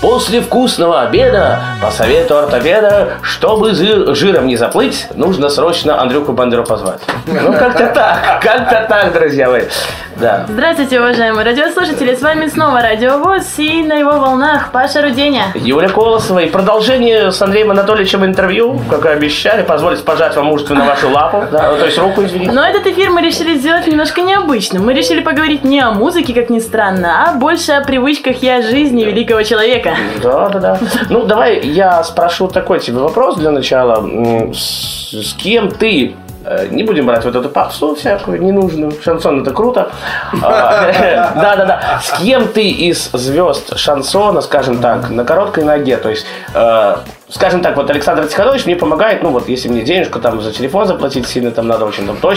После вкусного обеда, по совету ортопеда, чтобы жир- жиром не заплыть, нужно срочно Андрюху Бандеру позвать. Ну, как-то так, как-то так, друзья мои. Да. Здравствуйте, уважаемые радиослушатели! С вами снова Радио ВОЗ и на его волнах Паша Руденя. Юля Колосова. И продолжение с Андреем Анатольевичем интервью, как и обещали, позволить пожать вам мужественно вашу лапу, да, то есть руку, извините. Но этот эфир мы решили сделать немножко необычным. Мы решили поговорить не о музыке, как ни странно, а больше о привычках и о жизни великого человека. Да, да, да. Ну, давай я спрошу такой тебе вопрос для начала. С, с кем ты не будем брать вот эту попсу всякую ненужную. Шансон это круто. Да, да, да. С кем ты из звезд шансона, скажем так, на короткой ноге, то есть э, Скажем так, вот Александр Тиханович мне помогает, ну вот если мне денежку там за телефон заплатить сильно там надо очень, там то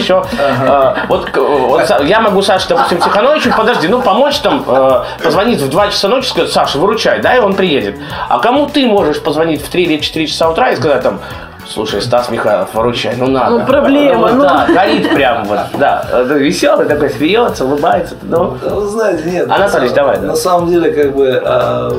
вот к- вот я могу Саше, допустим, Тихановичу, подожди, ну помочь там, э, позвонить в 2 часа ночи, сказать, Саша, выручай, да, и он приедет. А кому ты можешь позвонить в 3 или 4 часа утра и сказать там, Слушай, Стас Михайлов, выручай, ну надо. Ну, проблема, Вот ну. Да, горит прям вот, да. Веселый такой, смеется, улыбается. Ну, Да, Вы знаете, нет. Анатолий, на, давай, да. На самом деле, как бы а,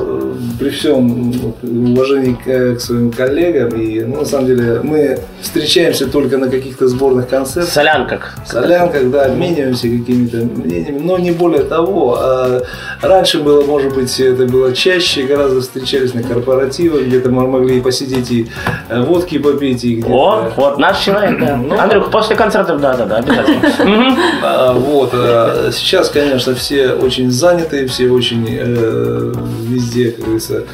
при всем уважении к, к своим коллегам, и ну, на самом деле мы встречаемся только на каких-то сборных концертах. солянках. солянках, да, обмениваемся какими-то мнениями, но не более того. А раньше было, может быть, это было чаще, гораздо встречались на корпоративах, где-то мы могли посидеть и э, водки попить, и где-то... О, вот наш человек, да. Ну. Андрюх, после концертов, да, да, да, обязательно. А, Вот. а, Сейчас, конечно, все очень заняты, все очень э, везде, как говорится,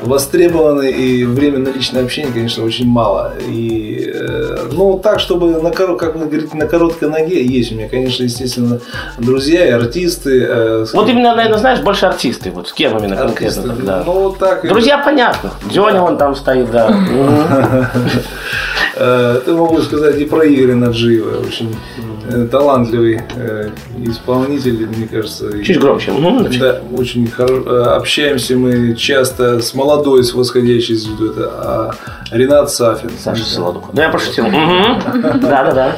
востребованы, и время на личное общение, конечно, очень мало. И, э, ну, так, чтобы, на, как вы говорите, на короткой ноге есть у меня, конечно, естественно, друзья и артисты. э, Вот именно, наверное, знаешь, больше артисты. Вот с кем именно артисты. конкретно? Ну, вот так. Друзья, понятно. Дёня вон там стоит, да. Это могу сказать и про Игоря Наджиева, очень э, талантливый э, исполнитель, мне кажется. Чуть громче. Мгм. Да, очень хоро- э, общаемся мы часто с молодой, с восходящей звездой. Это а, Ренат Сафин. Саша Солодух. Да, я пошутил. Да, да, да.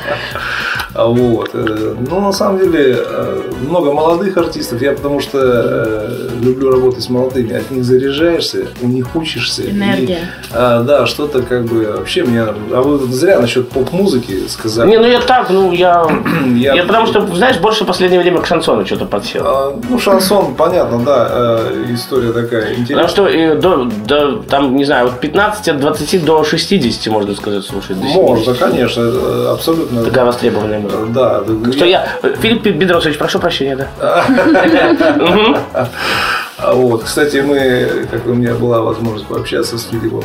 Вот. э, Ну, на самом деле, э, много молодых артистов. Я потому что э, люблю работать с молодыми. От них заряжаешься, у них учишься. И, Энергия. а, да, что-то как бы вообще меня... А вы зря насчет поп-музыки сказали. Не, ну я так, ну я... Я- Я потому что, знаешь, больше в последнее время к шансону что-то подсел. А, Ну, шансон, понятно, да, э, история такая Потому интересная. что э, до, до, там, не знаю, от 15, от 20 до 60, можно сказать, слушать. до 70. Можно, конечно, абсолютно. Такая востребованная музыка. Да, да, Что я... э, Филипп Бедросович, прошу прощения, да. А Вот, кстати, мы, как у меня была возможность пообщаться с Филиппом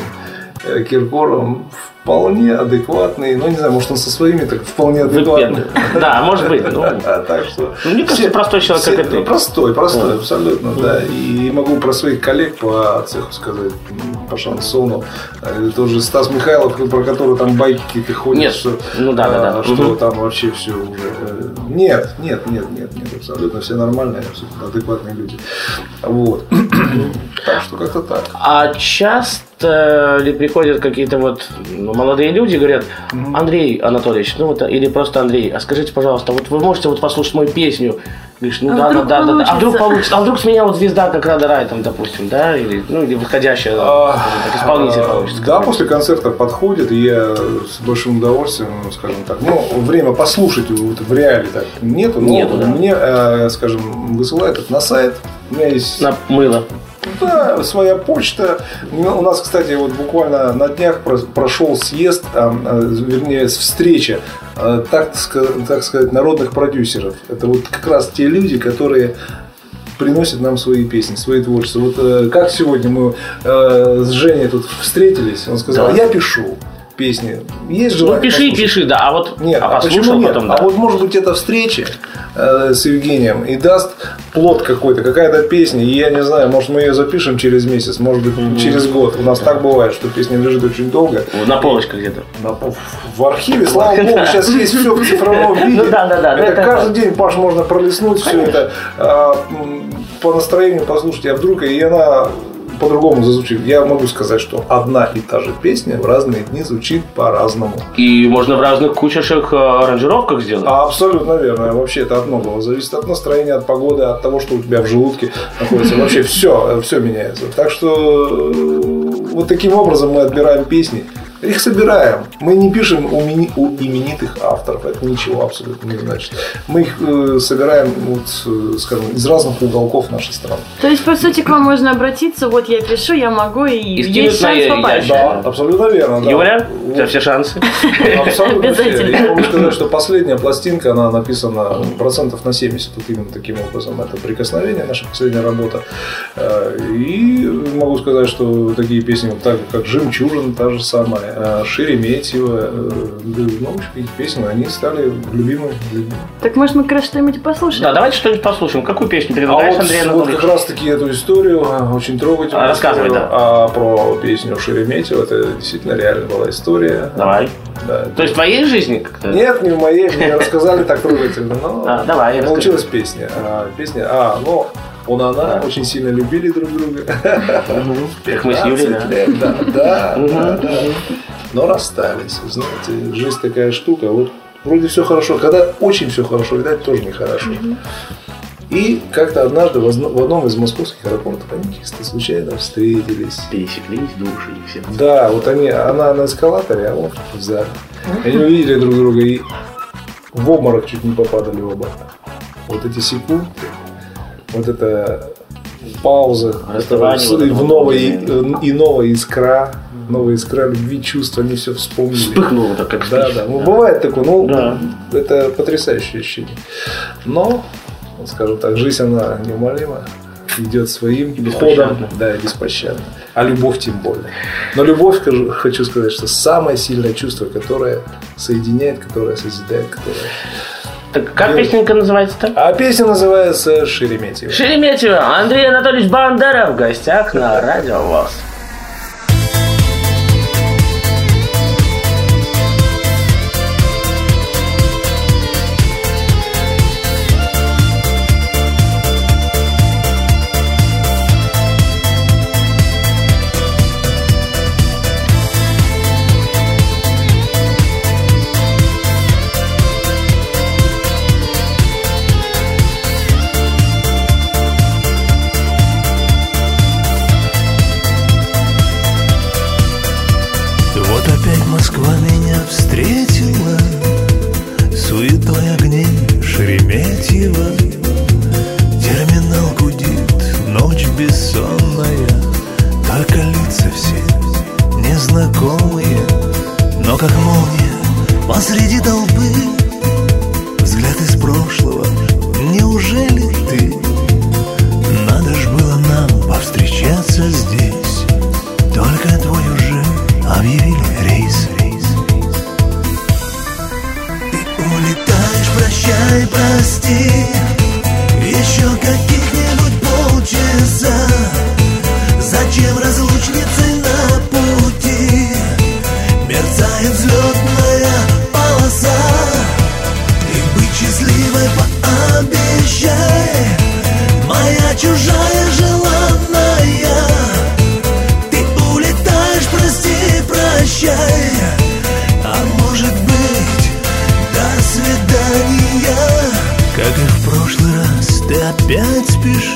э, Киркоровым, вполне адекватный, ну не знаю, может он со своими так вполне адекватный. Да, может быть. ну. А, Так что. Ну, мне кажется, простой человек, как ты. Простой, простой, абсолютно, да. И могу про своих коллег по цеху сказать, по шансону. Э, Тот же Стас Михайлов, про который там байки какие-то ходят. Нет, что, ну да, да, да. а, Что там вообще все уже. э, Нет, нет, нет, нет, нет, абсолютно все нормальные, абсолютно адекватные люди. Вот. Так что как-то так. А часто ли приходят какие-то вот ну, молодые люди и говорят, Андрей Анатольевич, ну вот, или просто Андрей, а скажите, пожалуйста, вот вы можете вот послушать мою песню? Говоришь, ну А да, да, да, да, да. А вдруг получится? А вдруг с меня вот звезда, как Рада Рай, там, допустим, да, или, ну, или выходящая, А, так, исполнитель а, получится. Да, после концерта подходит, и я с большим удовольствием, ну, скажем так, ну, время послушать вот в реале так нету, но Нету, да. мне, э, скажем, высылают это на сайт, у меня есть На мыло. да, своя почта. У нас, кстати, вот буквально на днях про- прошел съезд, а, вернее, встреча, а, так, так сказать, народных продюсеров. Это вот как раз те люди, которые приносят нам свои песни, свои творчества. Вот э, как сегодня мы э, с Женей тут встретились, он сказал, Да. я пишу песни. Есть Ну, желание пиши, послушать?» пиши, да, а вот Нет, а а почему нет? потом, да. А вот может быть эта встреча э, с Евгением и даст плод какой-то, какая-то песня, и я не знаю, может мы ее запишем через месяц, может быть через год. У нас так бывает, что песня лежит очень долго. На полочках где-то. На- В архиве, слава богу, сейчас есть все в цифровом виде. Ну да, да, да, Это это каждый день, Паш, можно пролистнуть все это а, по настроению послушать, а вдруг и она по-другому зазвучит. Я могу сказать, что одна и та же песня в разные дни звучит по-разному. И можно в разных кучашек э, аранжировках сделать. А, абсолютно верно. Вообще это от многого зависит. От настроения, от погоды, от того, что у тебя в желудке находится. Вообще все, все меняется. Так что э, вот таким образом мы отбираем песни. Их собираем. Мы не пишем у, мини- у именитых авторов. Это ничего абсолютно не значит. Мы их э, собираем, вот, э, скажем, из разных уголков нашей страны. То есть, по сути, к вам можно обратиться, вот я пишу, я могу, и, И есть шанс я- попасть. я- Да, абсолютно верно. да. Юля, у тебя все шансы. Абсолютно все. Обязательно. Я могу сказать, что последняя пластинка, она написана процентов на 70, вот именно таким образом. Это «Прикосновение», наша последняя работа. Э, И могу сказать, что такие песни, вот так как «Жемчужин», та же самая, э, «Шереметьево», э, ну, эти песни, они стали любимыми. Так может мы как раз что-нибудь и послушаем? Да, давайте что-нибудь послушаем. Какую песню А предлагаешь, вот, Андрей вот как раз таки эту историю, э, очень трогательную А, рассказывай, историю, да. а про песню Шереметьево, это действительно реально была история. Давай. Да. То есть в твоей жизни как-то? Нет, не в моей, мне рассказали так трогательно, но А, давай, получилась песня. А, песня, а, ну, он и она очень сильно любили друг друга. Как мы с Юлей, 15 да. лет, да, да, да, да. Но расстались. Вы Знаете, жизнь такая штука. Вот вроде все хорошо. Когда очень все хорошо, видать, тоже нехорошо. И как-то однажды в одно- в одном из московских аэропортов они чисто случайно встретились. Пересеклись души и все. Да, вот они, она на эскалаторе, а он в зале. Они увидели друг друга и в обморок чуть не попадали оба. Вот эти секунды, вот эта пауза, это в новой, мгновения. и новая искра, новая искра любви, чувства, они все вспомнили. Вспыхнуло так, как Да, да. Ну, бывает такое, ну, Да. это потрясающее ощущение. Но, скажем так, жизнь, она неумолима, идет своим беспощадно. ходом, да, и беспощадно. А любовь тем более. Но любовь, скажу- хочу сказать, что самое сильное чувство, которое соединяет, которое созидает, которое... Так как песенка называется-то? А песня называется «Шереметьево». Шереметьево. Андрей Анатольевич Бандера в гостях на Радио ВОЗ. Зачем разлучницы на пути? Мерцает взлетная полоса. И быть счастливой пообещай Моя чужая желанная. Ты улетаешь, прости, прощай. А может быть, до свидания. Как и в прошлый раз, ты опять спешишь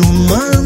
был, да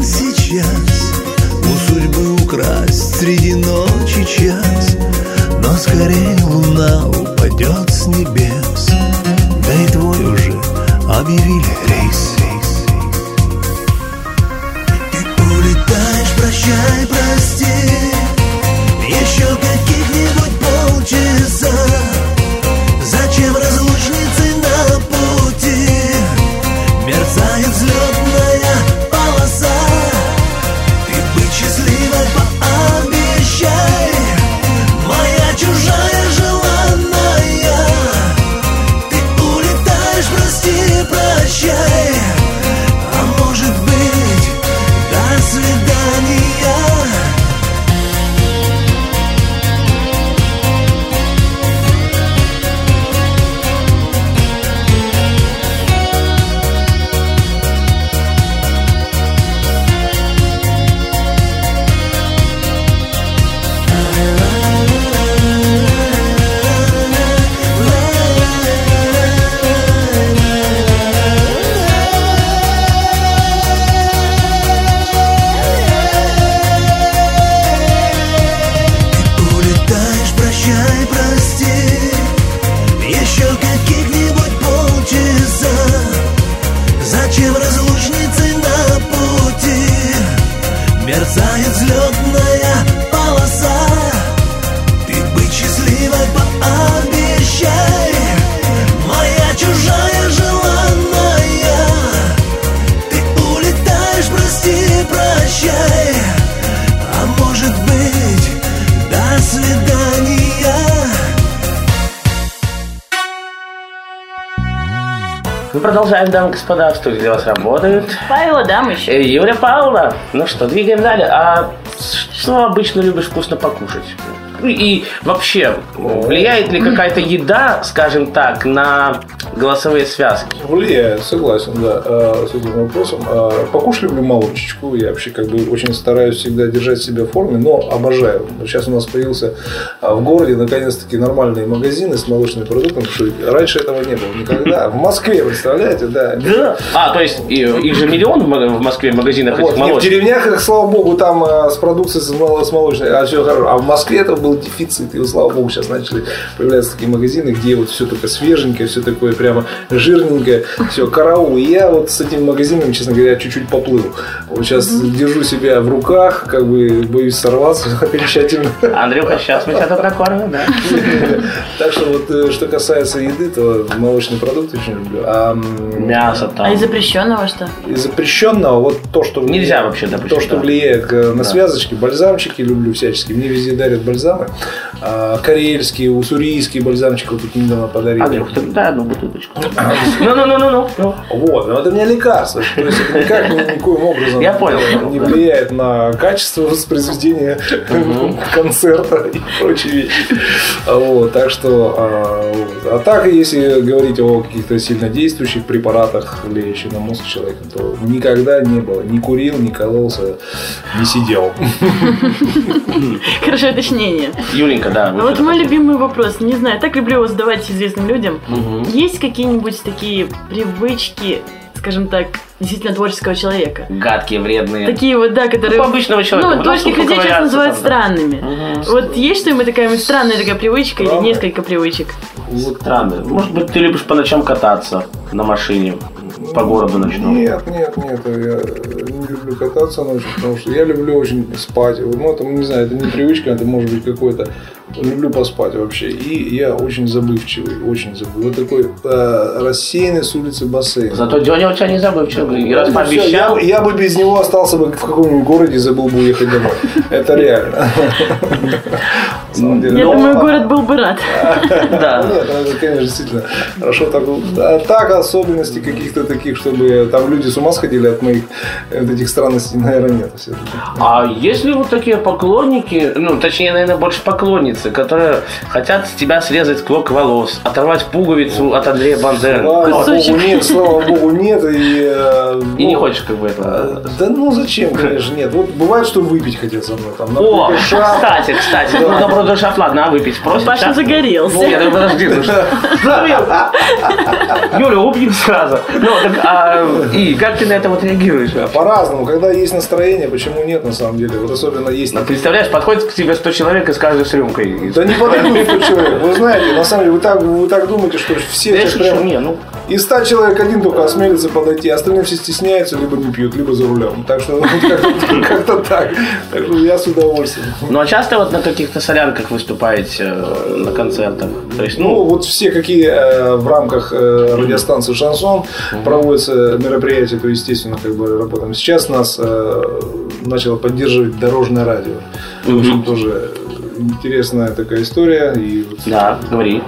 продолжаем, дамы и господа, в студии для вас работают. Павел Адамыч. Э, Юля Павловна. Ну что, двигаем далее. А что обычно любишь вкусно покушать? И вообще, влияет ли какая-то еда, скажем так, на голосовые связки? Влияет, согласен, да, э, с этим вопросом. Э, Покушать люблю молочечку. Я вообще как бы очень стараюсь всегда держать себя в форме, но обожаю. Сейчас у нас появился э, в городе наконец-таки нормальные магазины с молочными продуктами, что раньше этого не было никогда. В Москве, представляете, да. Да. А, то есть их же миллион в Мо- в Москве магазинах Вот, этих не в молочных. деревнях, их, слава богу, там э, с продукцией с, мол- с молочной, а все хорошо. А в Москве это был дефицит. И, слава богу, сейчас начали появляться такие магазины, где вот все только свеженькое, все такое прямо жирненькое, все, караул. И я вот с этим магазином, честно говоря, чуть-чуть поплыл. Вот сейчас держу себя в руках, как бы боюсь сорваться окончательно. Андрюха, сейчас мы тебя тут накормим, да? Так что вот, э, что касается еды, то молочные продукты очень люблю. А Мясо там. А из запрещенного что? из запрещенного вот то, что Нельзя влияет- вообще, допустим, то, что да. влияет э, на связочки, бальзамчики люблю всячески. Мне везде дарят бальзамы. А, карельские, уссурийские бальзамчики вот тут недавно подарили. Андрюх, ты дай одну бутылочку. Ну-ну-ну-ну-ну. Вот, но это меня лекарство. То есть это никак ни- никоим образом Я понял. не влияет на качество воспроизведения концерта и прочие вещи. Вот, так что, а, а так, если говорить о каких-то сильно действующих препаратах, влияющих на мозг человека, то никогда не было. Не курил, не кололся, не сидел. Хорошее уточнение. Юленька, да. А вот мой любимый вопрос, не знаю, так люблю его задавать известным людям. Есть какие-нибудь такие привычки, скажем так, действительно творческого человека? Гадкие, вредные. Такие вот, да, которые... Ну, обычного человека. Ну, Ну, творческих людей сейчас ковыряться называют там, да. странными. Мгм. Вот есть что-нибудь такая странная такая привычка или Странная? несколько привычек? Вот Странно. Может быть, ты любишь по ночам кататься на машине по городу ночному? Нет, нет, нет, я не люблю кататься ночью, потому что я люблю очень спать. Ну, это, не знаю, это не привычка, это может быть какой-то... Люблю поспать вообще. И я очень забывчивый, очень забывчивый. Вот такой э, рассеянный с улицы бассейн. Зато Деня у тебя не забывчивый. И раз Ну, пообещал, я, я бы без него остался бы в каком-нибудь городе и забыл бы уехать домой. Это реально. Я Но- думаю, город был бы рад. да. Нет, ну, это, конечно, действительно хорошо так. А так особенностей каких-то таких, чтобы там люди с ума сходили от моих э, вот этих странностей, наверное, нет. все-таки. А есть ли вот такие поклонники, ну, точнее, наверное, больше поклонницы, которые хотят с тебя срезать клок волос, оторвать пуговицу от Андрея Бандеры? Слава богу, нет, слава богу, нет. И, э, И ну, не хочешь как бы э, этого? Да ну зачем, конечно, нет. Вот бывает, что выпить хотят со мной. Там, О, кстати, кстати, ну, добро душа, ладно, а выпить просит? Паша щас? загорелся. Нет, ну подожди, ну что? Юля, убью сразу. Ну, так, а, и как ты на это вот реагируешь? По-разному, когда есть настроение, почему нет, на самом деле. Вот особенно есть... Ну, представляешь, подходит к тебе 100 человек и с каждой с рюмкой. Да не подойдут 100 человек. Вы знаете, на самом деле, вы так, вы так думаете, что все Я прям... не, ну, Из 100 человек один только осмелится подойти, а остальные все стесняются, либо не пьют, либо за рулем. Так что ну, как-то так. Так что я с удовольствием. ну а часто вот на каких-то солянках выступаете э, на концертах? То есть, Ну, ну, вот все, какие э, в рамках э, радиостанции «Шансон» проводятся мероприятия, то, естественно, как бы работаем. Сейчас нас начало поддерживать дорожное радио. В общем, тоже интересная такая история. И вот да, говори.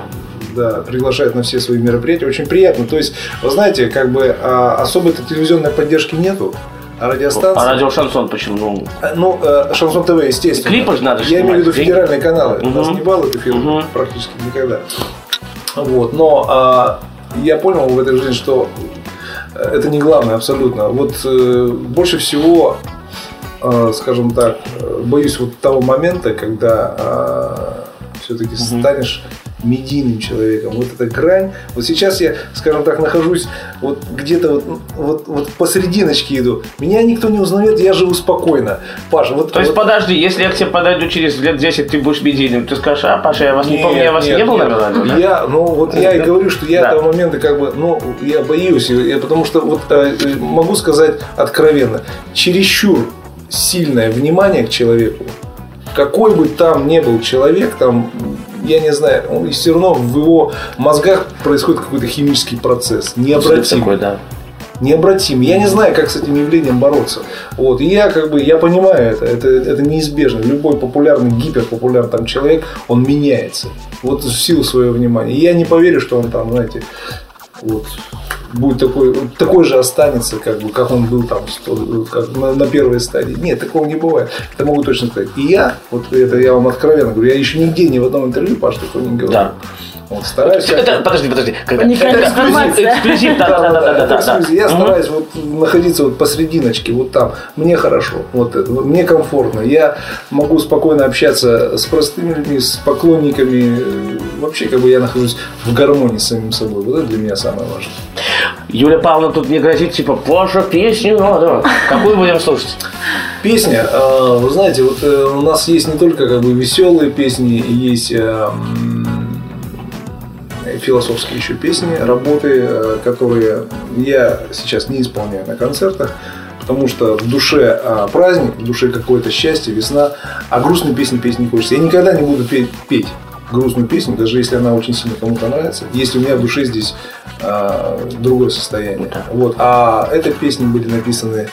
Да, приглашает на все свои мероприятия. Очень приятно. То есть, вы знаете, как бы а, особой-то телевизионной поддержки нету. А радиостанция... А радио Шансон почему? Ну, Ну, э, Шансон ТВ, естественно. Клипы же надо Я имею в виду снимать. федеральные каналы. У нас не балуют эфир Мгм. практически никогда. Вот. Но а, я понял в этой жизни, что э, это не главное абсолютно. Вот э, больше всего, э, скажем так, э, боюсь вот того момента, когда все-таки станешь медийным человеком. Вот эта грань. Вот сейчас я, скажем так, нахожусь вот где-то вот, вот, вот посерединочке иду. Меня никто не узнает, я живу спокойно. Паша, вот... То есть, вот- подожди, если я к тебе подойду через лет 10, ты будешь медийным, ты скажешь, а, Паша, я вас не Нет, помню, я вас нет, не был нет. на радио, да? Я, ну вот я и говорю, что я Да. этого момента как бы, ну, я боюсь, я, потому что вот э, э, могу сказать откровенно, чересчур сильное внимание к человеку, какой бы там ни был человек, там, я не знаю, он все равно в его мозгах происходит какой-то химический процесс, необратимый Такой, да. необратим. Я не знаю, как с этим явлением бороться. Вот. И я как бы, я понимаю это, это, это неизбежно. Любой популярный, гиперпопулярный там человек, он меняется. Вот в силу своего внимания. И я не поверю, что он там, знаете, вот, будет такой, такой же останется, как бы, как он был там сто- как на, на первой стадии. Нет, такого не бывает. Это могу точно сказать. И я, вот это я вам откровенно говорю, я еще нигде ни в одном интервью, Паш, такого не говорил. Да. Вот, стараюсь. Это, подожди, подожди. Уникальная это информация. Эксклюзив, да, да, да, да, да, да, да. эксклюзив. Я стараюсь вот находиться вот посрединочке, вот там. Мне хорошо, вот это, мне комфортно. Я могу спокойно общаться с простыми людьми, с поклонниками. Вообще, как бы я нахожусь в гармонии с самим собой. Вот это для меня самое важное. Юлия Павловна тут не грозит, типа, ваша песню надо. Какую будем слушать? Песня, э, вы знаете, вот э, у нас есть не только как бы веселые песни, есть э, м, философские еще песни, работы, э, которые я сейчас не исполняю на концертах, потому что в душе а, праздник, в душе какое-то счастье, весна, а грустные песни петь не хочется. Я никогда не буду петь, петь грустную песню, даже если она очень сильно кому-то нравится, если у меня в душе здесь а, другое состояние. Вот. А эти песни были написаны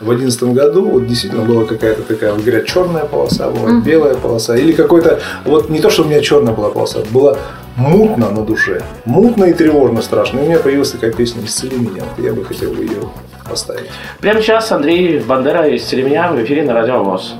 в одиннадцатом году, вот действительно была какая-то такая, вот говорят, черная полоса, была белая полоса, или какой-то, вот не то, что у меня черная была полоса, было мутно на душе, мутно и тревожно страшно. И у меня появилась такая песня «Исцели меня», я бы хотел бы ее поставить. Прямо сейчас Андрей Бандера из Теремня в эфире на Радио ВОЗ.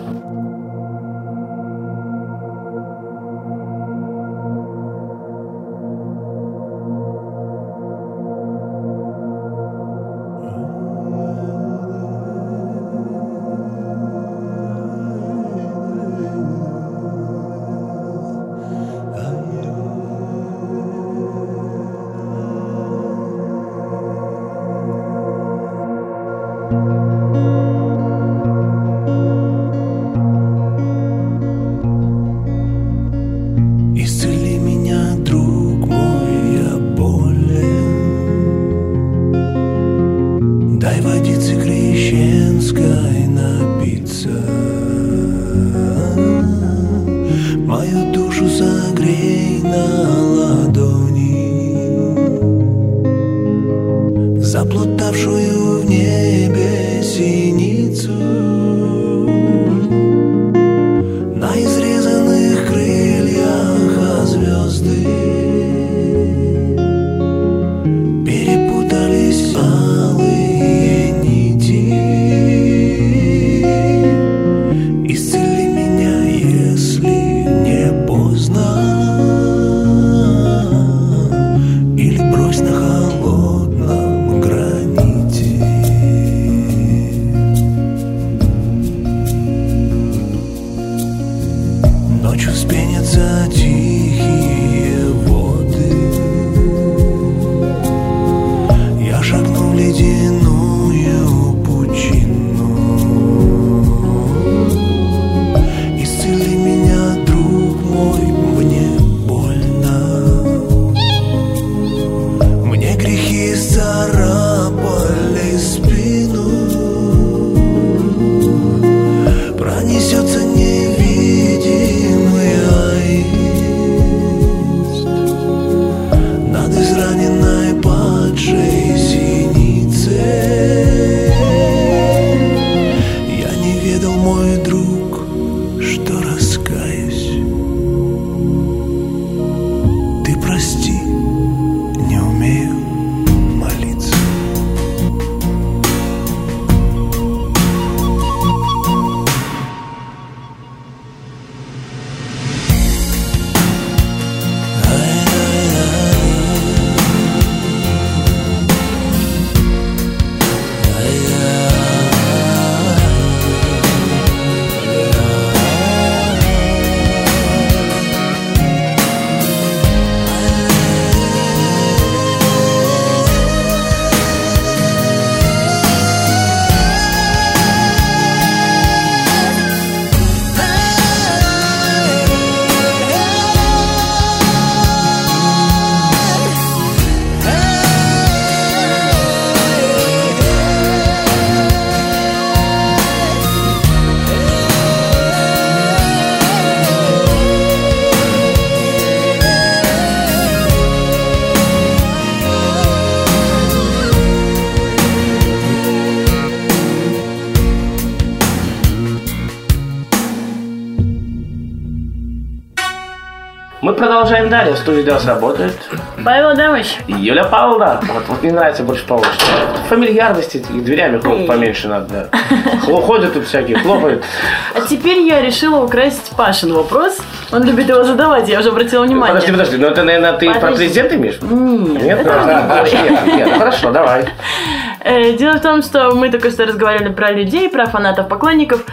Продолжаем далее. В студии для вас работает Павел Адамович, Юля Павловна. Вот, вот мне нравится больше Павловна. Фамильярности и дверями хлопать поменьше надо. Да. Ходят тут всякие, хлопают. а теперь я решила украсть Пашин вопрос. Он любит его задавать, я уже обратила внимание. Подожди, подожди, ну это, наверное, ты про Подожди. президента имеешь? Нет, Нет? это А, нет, нет, хорошо, давай. Э, Дело в том, что мы только что разговаривали про людей, про фанатов, поклонников.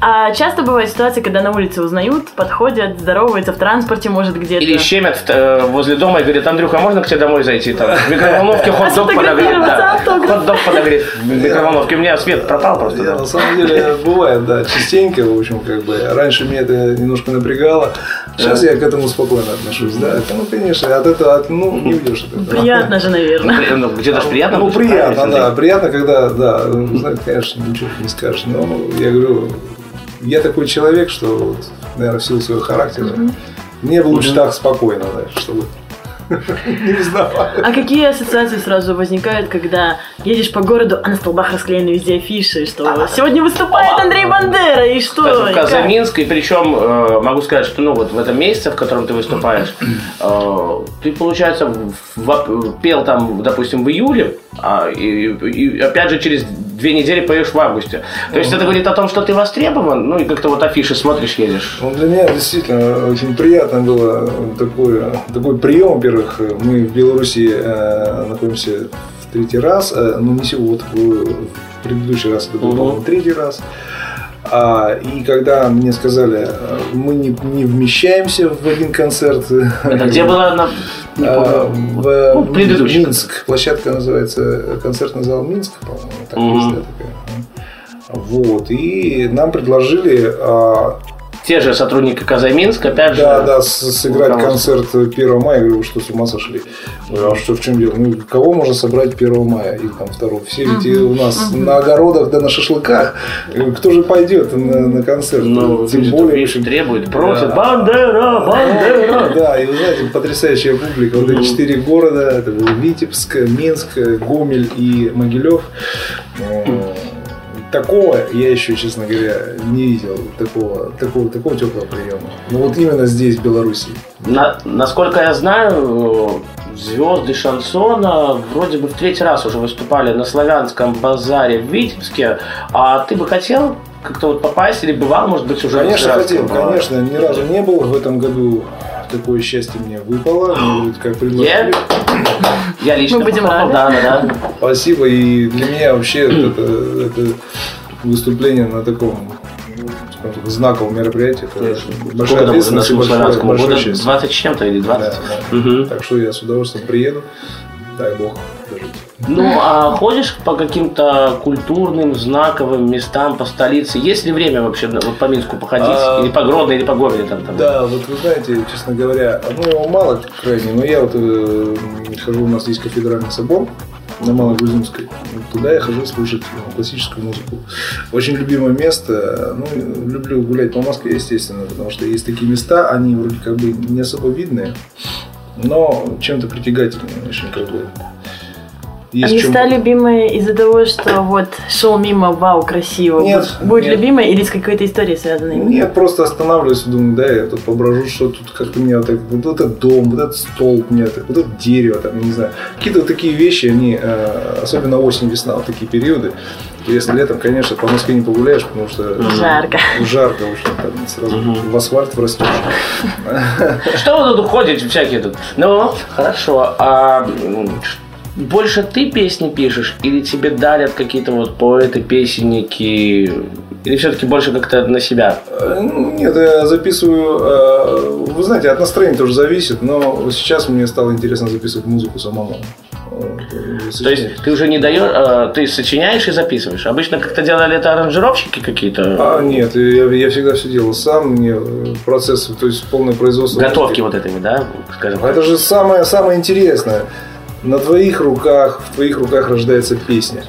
А часто бывают ситуации, когда на улице узнают, подходят, здороваются в транспорте, может где-то. Или щемят э, возле дома и говорят, Андрюха, а можно к тебе домой зайти? Там, в микроволновке хот-дог подогреть. Да. Хот-дог подогреть в микроволновке. У меня свет пропал просто. Я, да. на самом деле бывает, да, частенько, в общем, как бы. Раньше меня это немножко напрягало. Сейчас я к этому спокойно отношусь, да. Это, ну, конечно, от этого, от- ну, не уйдешь от этого. Приятно же, наверное. При- ну, Где-то же приятно. Ну, приятно, да. Приятно, когда, да, ну, знаете, конечно, ничего не скажешь. Но я говорю, я такой человек, что, вот, наверное, в силу своего характера, мне бы лучше так спокойно, да, чтобы не знаю. А какие ассоциации сразу возникают, когда едешь по городу, а на столбах расклеены везде афиши, что сегодня выступает Андрей Бандера, и что? Кстати, в? Казаминск, и причем э, могу сказать, что ну вот в этом месяце, в котором ты выступаешь, э, ты, получается, пел там, допустим, в июле, а, и опять же через две недели поешь в августе. То есть это говорит о том, что ты востребован, ну и как-то вот афиши смотришь, едешь. Ну, для меня действительно очень приятно было такой, такой прием. Во-первых, мы в Беларуси э, находимся в третий раз, э, но не сегодня, в, в предыдущий раз это был, по-моему, третий раз. А, и когда мне сказали, мы не, не вмещаемся в один концерт. Это где было на... не А, в Ну, предыдущий. Минск. Площадка называется концертный зал Минск, по-моему. Так есть, да, такая. Вот. И нам предложили а, Те же сотрудники Казаминска, опять же. да, да, с- сыграть руководство. концерт 1 мая. Я говорю, что, с ума сошли? А что, в чем дело? Ну, кого можно собрать 1 мая или там 2? Все ведь и у нас на огородах да на шашлыках. Кто же пойдет на, на концерт? Ну, Тем люди, более, видишь, требуют, просят. Да. Бандера, Бандера. Да, и вы знаете, потрясающая публика. Вот эти четыре города, это был Витебск, Минск, Гомель и Могилев. Такого я еще, честно говоря, не видел, такого, такого, такого теплого приема. Ну вот именно здесь, в Беларуси. На- насколько я знаю, звезды шансона вроде бы в третий раз уже выступали на славянском базаре в Витебске. А ты бы хотел как-то вот попасть или бывал, может быть, уже Конечно, хотел, базаре? конечно, ни разу не был. В этом году такое счастье мне выпало. Мне как предложили. Я лично Мы будем рады. да, да, да. Спасибо. И для меня вообще это, это выступление на таком так, знаковом мероприятии. Это большая Сколько там ответственность нашему большое, славянскому большое года? счастье. 20 с чем-то или 20? Да, да. Мгм. Так что я с удовольствием приеду. Дай бог дожить. Ну, а ходишь по каким-то культурным, знаковым местам по столице? Есть ли время вообще ну, вот по Минску походить? А, или по Гродно, или по Гомелю там? там? Да, вот вы знаете, честно говоря, ну его мало крайне, но я вот э, хожу, у нас есть кафедральный собор на Малогрузинской. Вот Туда я хожу слушать ну, классическую музыку. Очень любимое место. Ну, люблю гулять по Москве, естественно, потому что есть такие места, они вроде как бы не особо видные, но чем-то притягательные, очень как бы. Есть А в чем- любимые из-за того, что вот шел мимо, вау, красиво. Нет, Будет- Будет нет. любимая или с какой-то историей связанной? Нет, просто останавливаюсь и думаю, да, я тут поброжу, что тут как-то вот, так, вот этот дом, вот этот столб мне, так, вот это дерево, там, я не знаю. Какие-то вот такие вещи, они, э, особенно осень, весна, вот такие периоды. Если летом, конечно, по Москве не погуляешь, потому что Жарко. жарко, в общем, там сразу в асфальт врастешь. Что вы тут ходите всякие тут? Ну, хорошо. А больше ты песни пишешь или тебе дарят какие-то вот поэты, песенники? Или все-таки больше как-то на себя? Э, Нет, я записываю, э, вы знаете, от настроения тоже зависит, но сейчас мне стало интересно записывать музыку самому. Э, То есть ты уже не даешь, а, ты сочиняешь и записываешь. Обычно как-то делали это аранжировщики какие-то? А, нет, я, я всегда все делал сам, мне э, процесс, то есть полное производство. Готовки вот этими, да, скажем Это же самое, самое интересное. На твоих руках, в твоих руках рождается песня.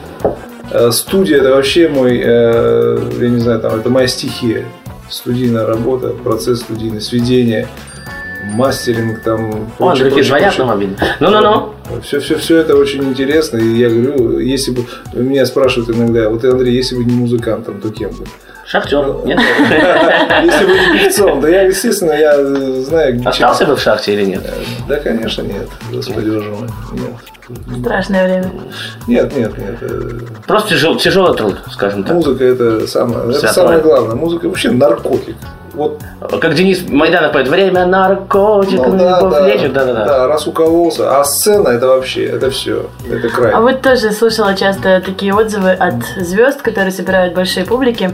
Э, Студия это вообще мой, э, я не знаю, там, это моя стихия. Студийная работа, процесс студийный, сведение, мастеринг, там. Прочее, другие прочее, звонят на мобильный. Ну-ну-ну. Все, все, все это очень интересно. И я говорю, если бы меня спрашивают иногда, вот Андрей, если бы не музыкантом, то кем бы? Шахтер. Нет? Если вы не певцом, да я, естественно, я э, знаю, где- Остался бы в шахте или нет? Да, конечно, нет. Господи, боже мой. Нет. Страшное время. Нет, нет, нет. э, Просто тяжел- тяжелый труд, скажем так. Музыка это самое, это самое главное. Музыка вообще наркотик. Вот, Как Денис Майданов поет, время наркотик, ну, да, да, лечит, да-да-да. да, раз укололся. А сцена это вообще, это все, это край. А вот тоже слышала часто такие отзывы от звезд, которые собирают большие публики.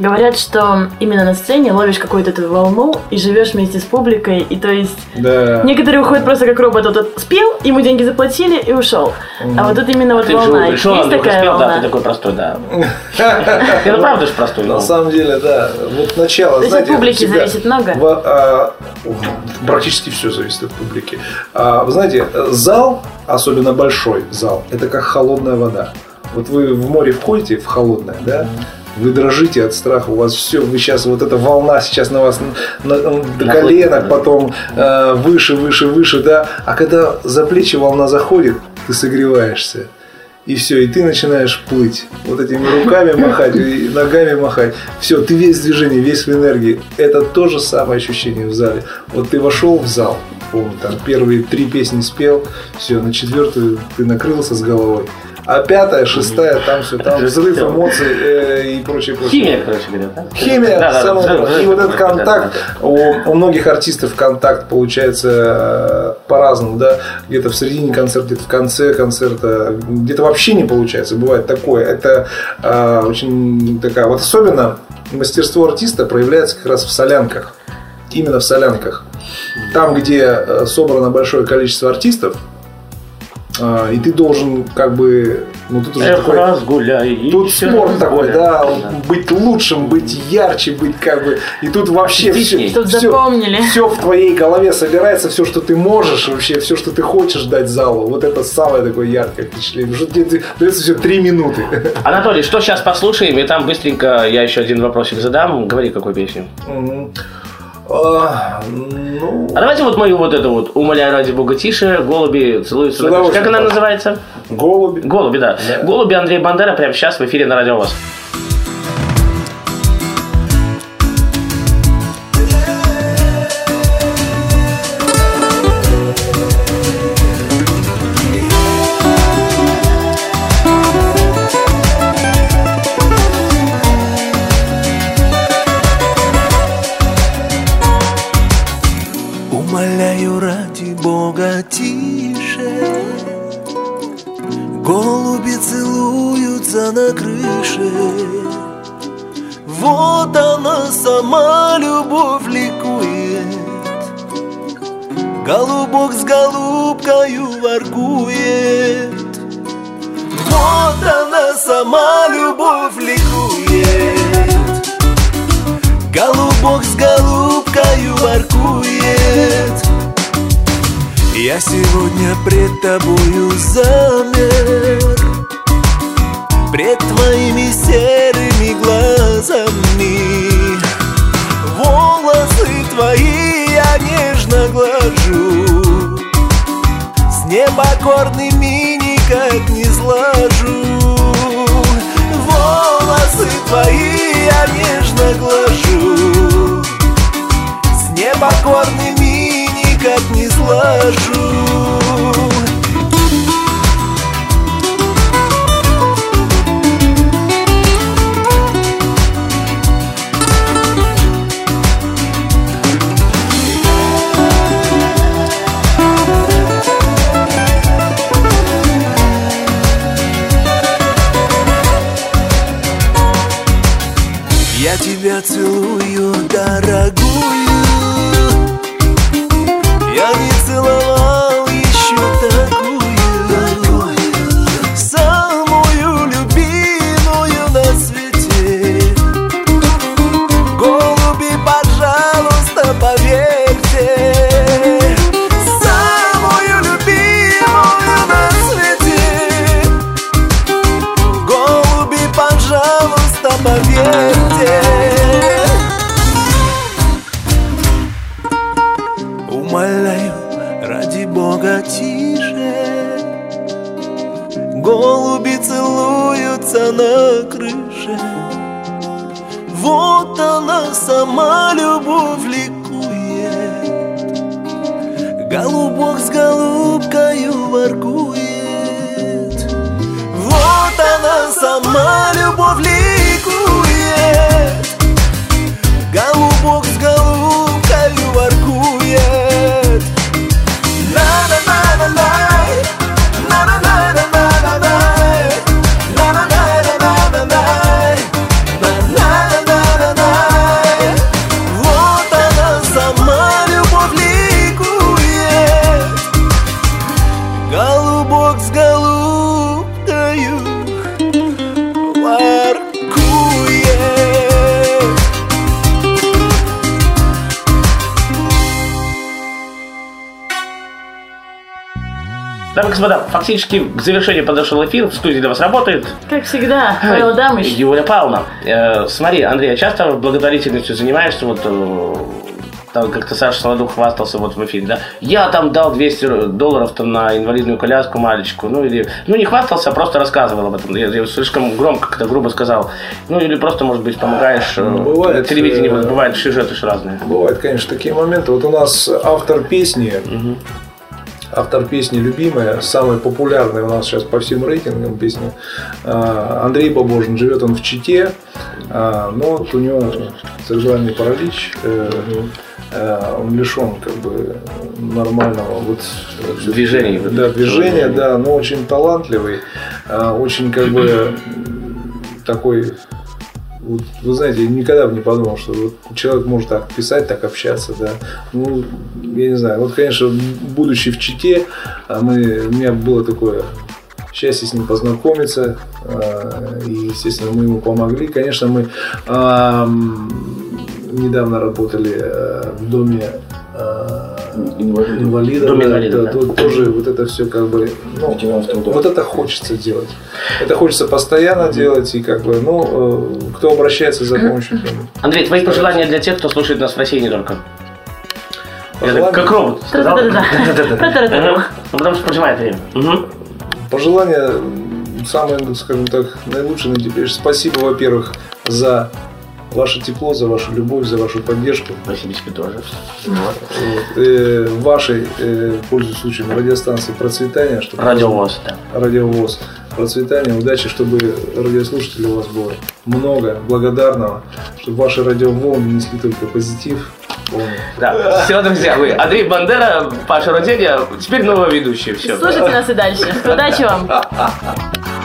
Говорят, что именно на сцене ловишь какую-то эту волну и живешь вместе с публикой. И то есть Да. некоторые уходят просто как робот. Вот он спел, ему деньги заплатили и ушел. А вот тут именно вот Ты волна. же пришел, Есть Андрюха такая спел, да, волна. ты такой простой, да. Ты ну правда же простой. На ну. самом деле, да. Вот начало, То есть знаете, от публики зависит много? а, практически все зависит от публики. А, вы знаете, зал, особенно большой зал, это как холодная вода. Вот вы в море входите, в холодное, да? Вы дрожите от страха, у вас все, вы сейчас, вот эта волна сейчас на вас на- на- до коленок, потом э, выше, выше, выше, да. А когда за плечи волна заходит, ты согреваешься. И все, и ты начинаешь плыть. Вот этими руками махать, и ногами махать. Все, ты весь в движении, весь в энергии. Это то же самое ощущение в зале. Вот ты вошел в зал, помню, там первые три песни спел, все, на четвертую ты накрылся с головой. А пятая, шестая, там все, там взрыв эмоций э, и прочее, прочее. Химия, короче говоря, да? Химия, Да, да, самое да, да, И вот да, этот да, контакт, да, у, у многих артистов контакт получается э, по-разному, да, где-то в середине концерта, где-то в конце концерта, где-то вообще не получается, бывает такое. Это э, очень такая, вот особенно мастерство артиста проявляется как раз в солянках, именно в солянках. Там, где э, собрано большое количество артистов, и ты должен как бы, ну тут уже Эх, такой раз гуляй. Тут спорт такой, гуляй. да, быть лучшим, быть ярче, быть как бы. И тут вообще все. Чтоб запомнили. все в твоей голове собирается, все, что ты можешь, вообще все, что ты хочешь дать залу. Вот это самое такое яркое впечатление. Что тебе дается все три минуты. Анатолий, что сейчас послушаем, и там быстренько я еще один вопросик задам. Говори, какую песню. Мгм. А, Ну, А давайте вот мою вот эту вот «Умоляю ради бога тише», «Голуби целуются». Как она называется? голуби. «Голуби», да. Да. «Голуби» Андрей Бандера прямо сейчас в эфире на радио «Вас». Голубок с голубкою воркует. Вот она сама любовь ликует. Голубок с голубкою воркует. Я сегодня пред тобою замер. Пред твоими серыми глазами. Волосы твои я нежно глажу непокорными никак не сложу. Волосы твои я нежно глажу. С непокорными никак не сложу Умоляю, ради Бога, тише. Голуби целуются на крыше. Вот она сама любовь ликует. Голубок с голубкою воркует. Вот она сама любовь ликует. Голубок с голубкою воркует na na na Дамы и господа, фактически к завершению подошел эфир. В студии для вас работает Как всегда, Павел Дамыч. Юля Павловна. Э, смотри, Андрей, а часто благотворительностью занимаешься? Вот э, там как-то Саша Солодух хвастался вот в эфире, да? Я там дал 200 долларов там на инвалидную коляску мальчику. Ну, или, ну не хвастался, а просто рассказывал об этом. Я, я слишком громко, как-то грубо сказал. Ну, или просто, может быть, помогаешь. э, Ну, бывает, Телевидение, э, вот бывают сюжеты ж разные. Бывают, конечно, такие моменты. Вот у нас автор песни, автор песни любимая, самая популярная у нас сейчас по всем рейтингам песни, а, Андрей Бабожин. Живет он в Чите, а, но вот у него церебральный паралич. э, э, Он лишен как бы нормального вот э, Движений. Да, движения, да, но очень талантливый, а, очень как бы такой вот, вы знаете, я никогда бы не подумал, что вот человек может так писать, так общаться, да. Ну, я не знаю. Вот, конечно, будучи в Чите, а мы, у меня было такое счастье с ним познакомиться. а, И, естественно, мы ему помогли. Конечно, мы недавно работали э, в доме инвалидов. Доме да, инвалидов, да, да. тут тоже вот это все как бы, ну, вот это хочется делать. Это хочется постоянно делать и как бы, ну, э, кто обращается за помощью. Андрей, твои пожелания для тех, кто слушает нас в России не только. Пожелания? как робот сказал. Мгм. Ну, потому что поджимает время. Пожелания м, самое, ну, скажем так, наилучшее на теперь. Спасибо, во-первых, за ваше тепло, за вашу любовь, за вашу поддержку. Спасибо тебе тоже. Вот, э, вашей, э, пользуясь случаем, радиостанции процветания, чтобы Радиовоз, да. радиовоз процветания, удачи, чтобы радиослушателей у вас было много, благодарного, чтобы ваши радиоволны несли только позитив. Да. Все, друзья, вы Андрей Бандера, Паша Роденя, теперь новые ведущие. Все. Слушайте нас и дальше. Удачи вам.